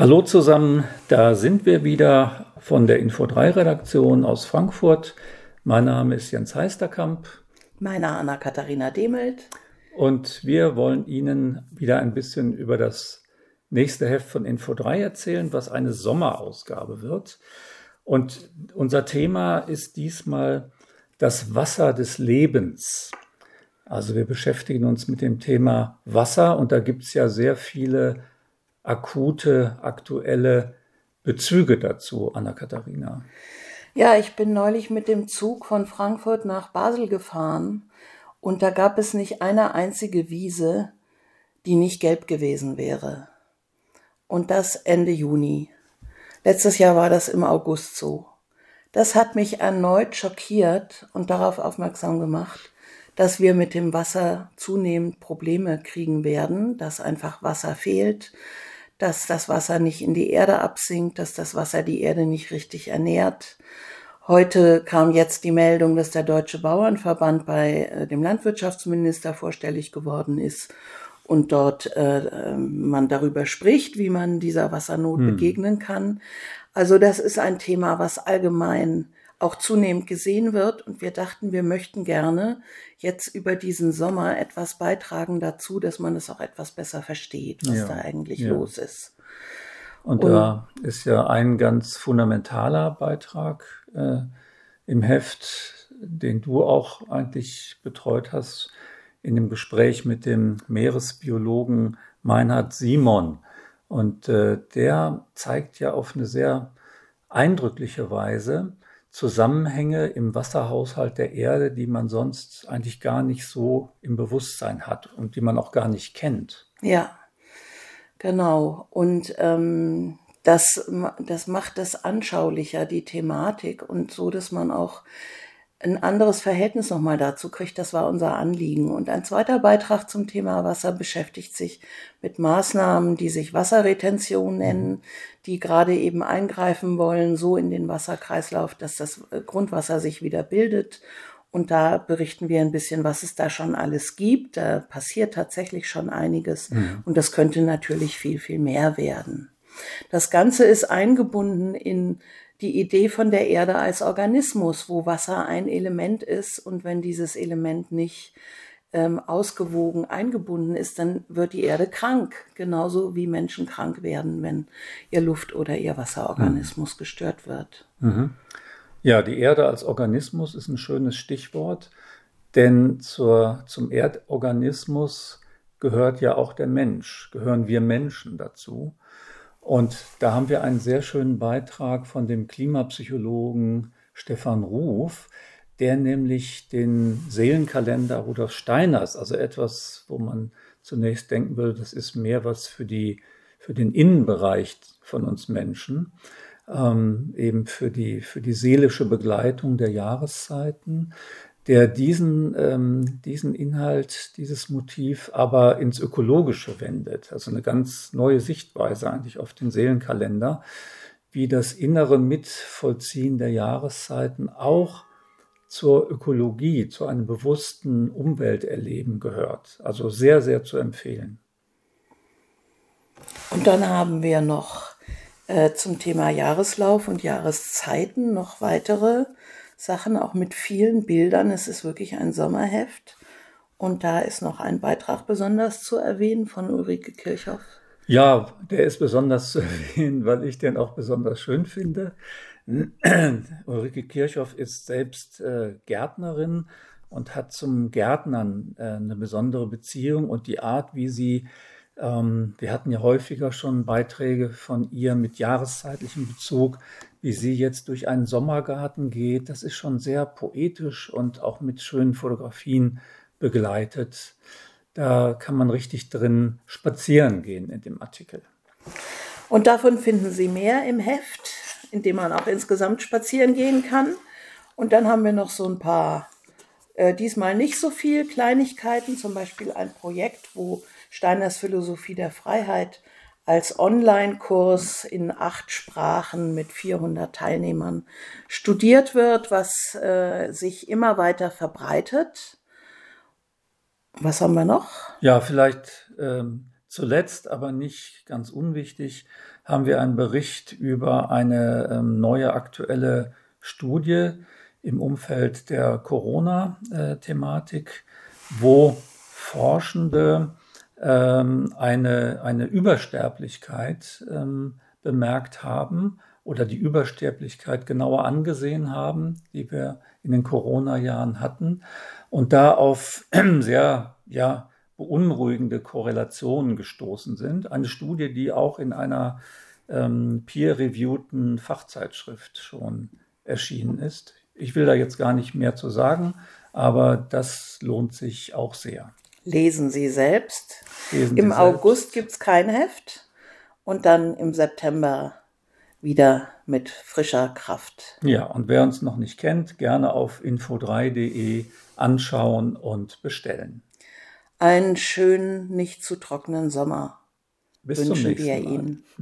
Hallo zusammen, da sind wir wieder von der Info3-Redaktion aus Frankfurt. Mein Name ist Jens Heisterkamp. Meine Anna-Katharina Demelt. Und wir wollen Ihnen wieder ein bisschen über das nächste Heft von Info3 erzählen, was eine Sommerausgabe wird. Und unser Thema ist diesmal das Wasser des Lebens. Also wir beschäftigen uns mit dem Thema Wasser und da gibt es ja sehr viele akute, aktuelle Bezüge dazu, Anna-Katharina? Ja, ich bin neulich mit dem Zug von Frankfurt nach Basel gefahren und da gab es nicht eine einzige Wiese, die nicht gelb gewesen wäre. Und das Ende Juni. Letztes Jahr war das im August so. Das hat mich erneut schockiert und darauf aufmerksam gemacht, dass wir mit dem Wasser zunehmend Probleme kriegen werden, dass einfach Wasser fehlt, dass das Wasser nicht in die Erde absinkt, dass das Wasser die Erde nicht richtig ernährt. Heute kam jetzt die Meldung, dass der Deutsche Bauernverband bei äh, dem Landwirtschaftsminister vorstellig geworden ist und dort äh, man darüber spricht, wie man dieser Wassernot hm. begegnen kann. Also das ist ein Thema, was allgemein auch zunehmend gesehen wird. Und wir dachten, wir möchten gerne jetzt über diesen Sommer etwas beitragen dazu, dass man es auch etwas besser versteht, was ja, da eigentlich ja. los ist. Und, Und, da ist ja ein ganz fundamentaler Beitrag äh, im Heft, den du auch eigentlich betreut hast, in dem Gespräch mit dem Meeresbiologen Meinhard Simon. Und äh, der zeigt ja auf eine sehr eindrückliche Weise, Zusammenhänge im Wasserhaushalt der Erde, die man sonst eigentlich gar nicht so im Bewusstsein hat und die man auch gar nicht kennt. Ja, genau. Und ähm, das, das macht das anschaulicher, die Thematik und so, dass man auch ein anderes Verhältnis nochmal dazu kriegt. Das war unser Anliegen. Und ein zweiter Beitrag zum Thema Wasser beschäftigt sich mit Maßnahmen, die sich Wasserretention nennen, die gerade eben eingreifen wollen, so in den Wasserkreislauf, dass das Grundwasser sich wieder bildet. Und da berichten wir ein bisschen, was es da schon alles gibt. Da passiert tatsächlich schon einiges. Mhm. Und das könnte natürlich viel, viel mehr werden. Das Ganze ist eingebunden in die Idee von der Erde als Organismus, wo Wasser ein Element ist und wenn dieses Element nicht ähm, ausgewogen eingebunden ist, dann wird die Erde krank, genauso wie Menschen krank werden, wenn ihr Luft- oder ihr Wasserorganismus mhm. gestört wird. Mhm. Ja, die Erde als Organismus ist ein schönes Stichwort, denn zur, zum Erdorganismus gehört ja auch der Mensch, gehören wir Menschen dazu. Und da haben wir einen sehr schönen Beitrag von dem Klimapsychologen Stefan Ruf, der nämlich den Seelenkalender Rudolf Steiners, also etwas, wo man zunächst denken würde, das ist mehr was für die, für den Innenbereich von uns Menschen, ähm, eben für die, für die seelische Begleitung der Jahreszeiten, der diesen, ähm, diesen Inhalt, dieses Motiv aber ins Ökologische wendet. Also eine ganz neue Sichtweise eigentlich auf den Seelenkalender, wie das innere Mitvollziehen der Jahreszeiten auch zur Ökologie, zu einem bewussten Umwelterleben gehört. Also sehr, sehr zu empfehlen. Und dann haben wir noch äh, zum Thema Jahreslauf und Jahreszeiten noch weitere Sachen, auch mit vielen Bildern. Es ist wirklich ein Sommerheft. Und da ist noch ein Beitrag besonders zu erwähnen von Ulrike Kirchhoff. Ja, der ist besonders zu erwähnen, weil ich den auch besonders schön finde. Ulrike Kirchhoff ist selbst äh, Gärtnerin und hat zum Gärtnern äh, eine besondere Beziehung und die Art, wie sie, ähm, wir hatten ja häufiger schon Beiträge von ihr mit jahreszeitlichem Bezug, wie sie jetzt durch einen Sommergarten geht, das ist schon sehr poetisch und auch mit schönen Fotografien begleitet. Da kann man richtig drin spazieren gehen in dem Artikel. Und davon finden Sie mehr im Heft, in dem man auch insgesamt spazieren gehen kann. Und dann haben wir noch so ein paar, äh, diesmal nicht so viel Kleinigkeiten, zum Beispiel ein Projekt, wo Steiners Philosophie der Freiheit als Online-Kurs in acht Sprachen mit 400 Teilnehmern studiert wird, was äh, sich immer weiter verbreitet. Was haben wir noch? Ja, vielleicht ähm, zuletzt, aber nicht ganz unwichtig, haben wir einen Bericht über eine ähm, neue aktuelle Studie im Umfeld der Corona-Thematik, wo Forschende ähm, eine, eine Übersterblichkeit ähm, bemerkt haben oder die Übersterblichkeit genauer angesehen haben, die wir in den Corona-Jahren hatten und da auf sehr ja, beunruhigende Korrelationen gestoßen sind. Eine Studie, die auch in einer ähm, peer-reviewten Fachzeitschrift schon erschienen ist. Ich will da jetzt gar nicht mehr zu sagen, aber das lohnt sich auch sehr. Lesen Sie selbst. Lesen Im Sie August gibt es kein Heft und dann im September wieder mit frischer Kraft. Ja, und wer uns noch nicht kennt, gerne auf info3.de anschauen und bestellen einen schönen, nicht zu trockenen Sommer Bis wünschen wir Ihnen.